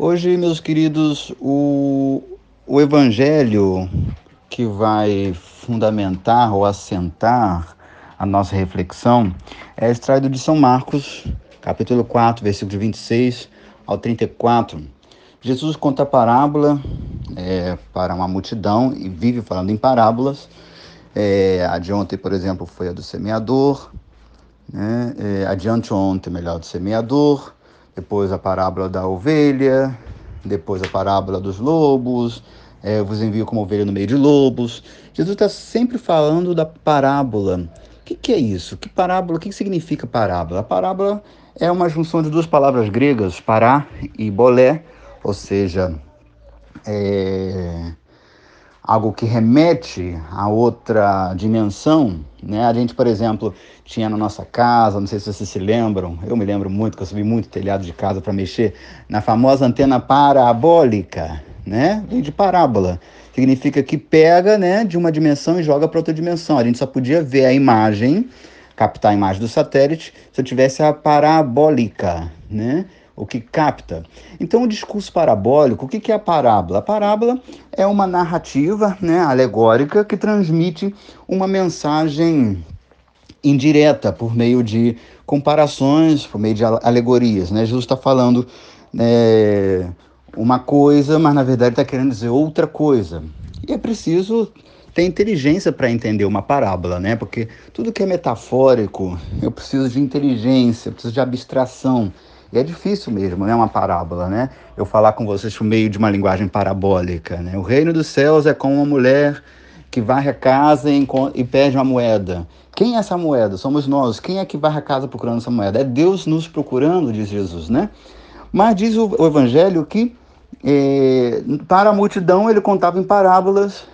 Hoje, meus queridos, o, o evangelho que vai fundamentar ou assentar a nossa reflexão é extraído de São Marcos, capítulo 4, versículo 26 ao 34. Jesus conta a parábola é, para uma multidão e vive falando em parábolas. É, a de ontem, por exemplo, foi a do semeador. Né? É, a de anteontem, melhor, do semeador depois a parábola da ovelha, depois a parábola dos lobos, é, eu vos envio como ovelha no meio de lobos. Jesus está sempre falando da parábola. O que, que é isso? Que parábola? O que, que significa parábola? A parábola é uma junção de duas palavras gregas, pará e bolé, ou seja, é, algo que remete a outra dimensão, né? A gente, por exemplo, tinha na nossa casa, não sei se vocês se lembram, eu me lembro muito que eu subi muito telhado de casa para mexer na famosa antena parabólica, né? Vem de parábola. Significa que pega, né, de uma dimensão e joga para outra dimensão. A gente só podia ver a imagem, captar a imagem do satélite, se eu tivesse a parabólica, né? O que capta. Então, o discurso parabólico, o que é a parábola? A parábola é uma narrativa né, alegórica que transmite uma mensagem indireta por meio de comparações, por meio de alegorias. Né? Jesus está falando é, uma coisa, mas na verdade está querendo dizer outra coisa. E é preciso ter inteligência para entender uma parábola, né? Porque tudo que é metafórico, eu preciso de inteligência, eu preciso de abstração. E é difícil mesmo, né? Uma parábola, né? Eu falar com vocês por meio de uma linguagem parabólica, né? O reino dos céus é como uma mulher que varre a casa e, e perde uma moeda. Quem é essa moeda? Somos nós. Quem é que varre a casa procurando essa moeda? É Deus nos procurando, diz Jesus, né? Mas diz o, o Evangelho que é, para a multidão ele contava em parábolas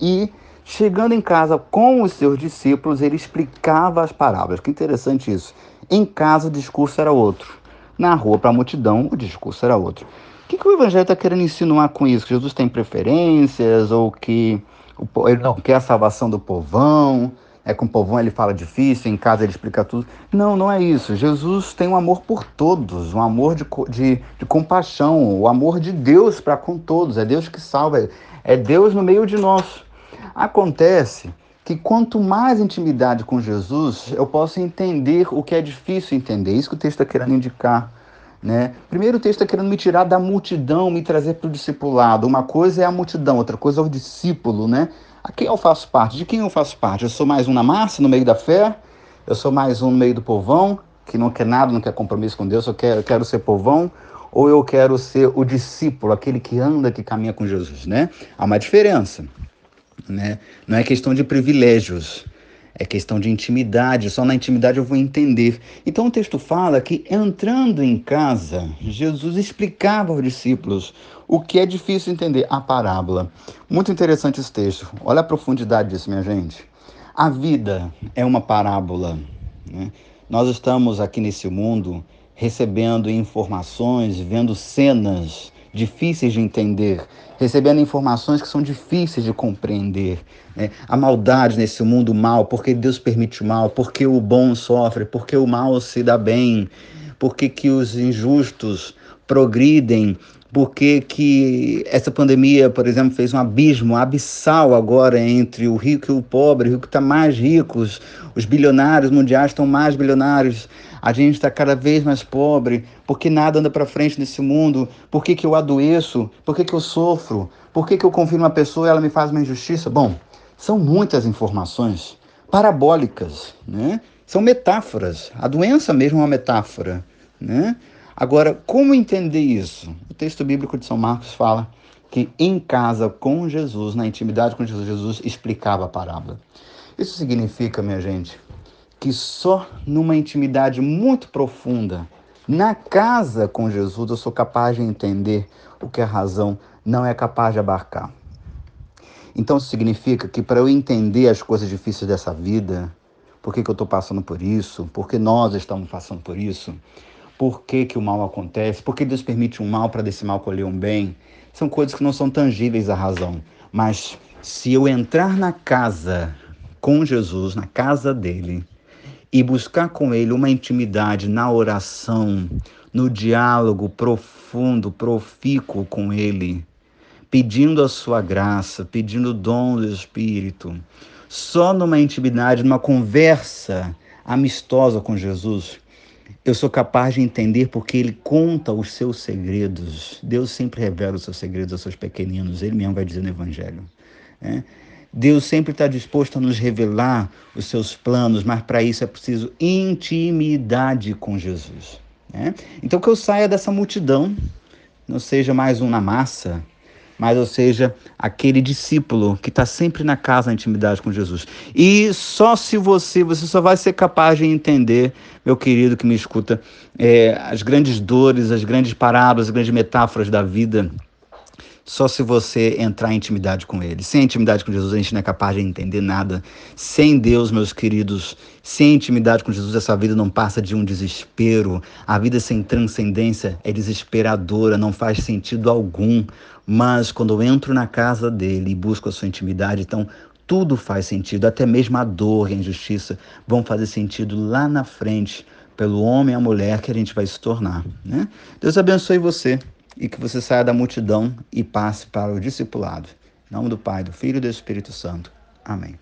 e chegando em casa com os seus discípulos ele explicava as parábolas. Que interessante isso. Em casa o discurso era outro na rua para a multidão, o discurso era outro. O que, que o Evangelho está querendo insinuar com isso? Que Jesus tem preferências ou que ele não quer a salvação do povão? É com o povão ele fala difícil, em casa ele explica tudo. Não, não é isso. Jesus tem um amor por todos, um amor de, de, de compaixão, o amor de Deus para com todos. É Deus que salva, é Deus no meio de nós. Acontece que quanto mais intimidade com Jesus, eu posso entender o que é difícil entender. Isso que o texto está querendo indicar. Né? Primeiro, o texto está querendo me tirar da multidão, me trazer para o discipulado. Uma coisa é a multidão, outra coisa é o discípulo. Né? A quem eu faço parte? De quem eu faço parte? Eu sou mais um na massa, no meio da fé? Eu sou mais um no meio do povão, que não quer nada, não quer compromisso com Deus, eu quero, eu quero ser povão? Ou eu quero ser o discípulo, aquele que anda, que caminha com Jesus? Né? Há uma diferença. Né? Não é questão de privilégios, é questão de intimidade. Só na intimidade eu vou entender. Então o texto fala que entrando em casa, Jesus explicava aos discípulos o que é difícil entender, a parábola. Muito interessante esse texto. Olha a profundidade disso, minha gente. A vida é uma parábola. Né? Nós estamos aqui nesse mundo recebendo informações, vendo cenas difíceis de entender, recebendo informações que são difíceis de compreender. Né? A maldade nesse mundo mal, porque Deus permite o mal, porque o bom sofre, porque o mal se dá bem, porque que os injustos progridem, porque que essa pandemia, por exemplo, fez um abismo abissal agora entre o rico e o pobre, o rico está mais rico, os bilionários mundiais estão mais bilionários, a gente está cada vez mais pobre, porque nada anda para frente nesse mundo, por que, que eu adoeço, por que, que eu sofro, por que, que eu confio numa pessoa e ela me faz uma injustiça. Bom, são muitas informações parabólicas, né? são metáforas. A doença mesmo é uma metáfora. Né? Agora, como entender isso? O texto bíblico de São Marcos fala que em casa com Jesus, na intimidade com Jesus, Jesus explicava a parábola. Isso significa, minha gente, que só numa intimidade muito profunda, na casa com Jesus, eu sou capaz de entender o que a razão não é capaz de abarcar. Então isso significa que para eu entender as coisas difíceis dessa vida, por que, que eu estou passando por isso, por que nós estamos passando por isso, por que, que o mal acontece, por que Deus permite um mal para desse mal colher um bem, são coisas que não são tangíveis à razão. Mas se eu entrar na casa com Jesus, na casa dele, e buscar com Ele uma intimidade na oração, no diálogo profundo, profícuo com Ele, pedindo a sua graça, pedindo o dom do Espírito. Só numa intimidade, numa conversa amistosa com Jesus, eu sou capaz de entender porque ele conta os seus segredos. Deus sempre revela os seus segredos aos seus pequeninos, ele mesmo vai dizer no Evangelho. Né? Deus sempre está disposto a nos revelar os seus planos, mas para isso é preciso intimidade com Jesus. Né? Então que eu saia dessa multidão, não seja mais um na massa, mas ou seja, aquele discípulo que está sempre na casa na intimidade com Jesus. E só se você, você só vai ser capaz de entender, meu querido que me escuta, é, as grandes dores, as grandes parábolas, as grandes metáforas da vida só se você entrar em intimidade com Ele. Sem intimidade com Jesus, a gente não é capaz de entender nada. Sem Deus, meus queridos, sem intimidade com Jesus, essa vida não passa de um desespero. A vida sem transcendência é desesperadora, não faz sentido algum. Mas quando eu entro na casa dele e busco a sua intimidade, então tudo faz sentido, até mesmo a dor e a injustiça vão fazer sentido lá na frente, pelo homem e a mulher que a gente vai se tornar. Né? Deus abençoe você e que você saia da multidão e passe para o discipulado. Em nome do Pai, do Filho e do Espírito Santo. Amém.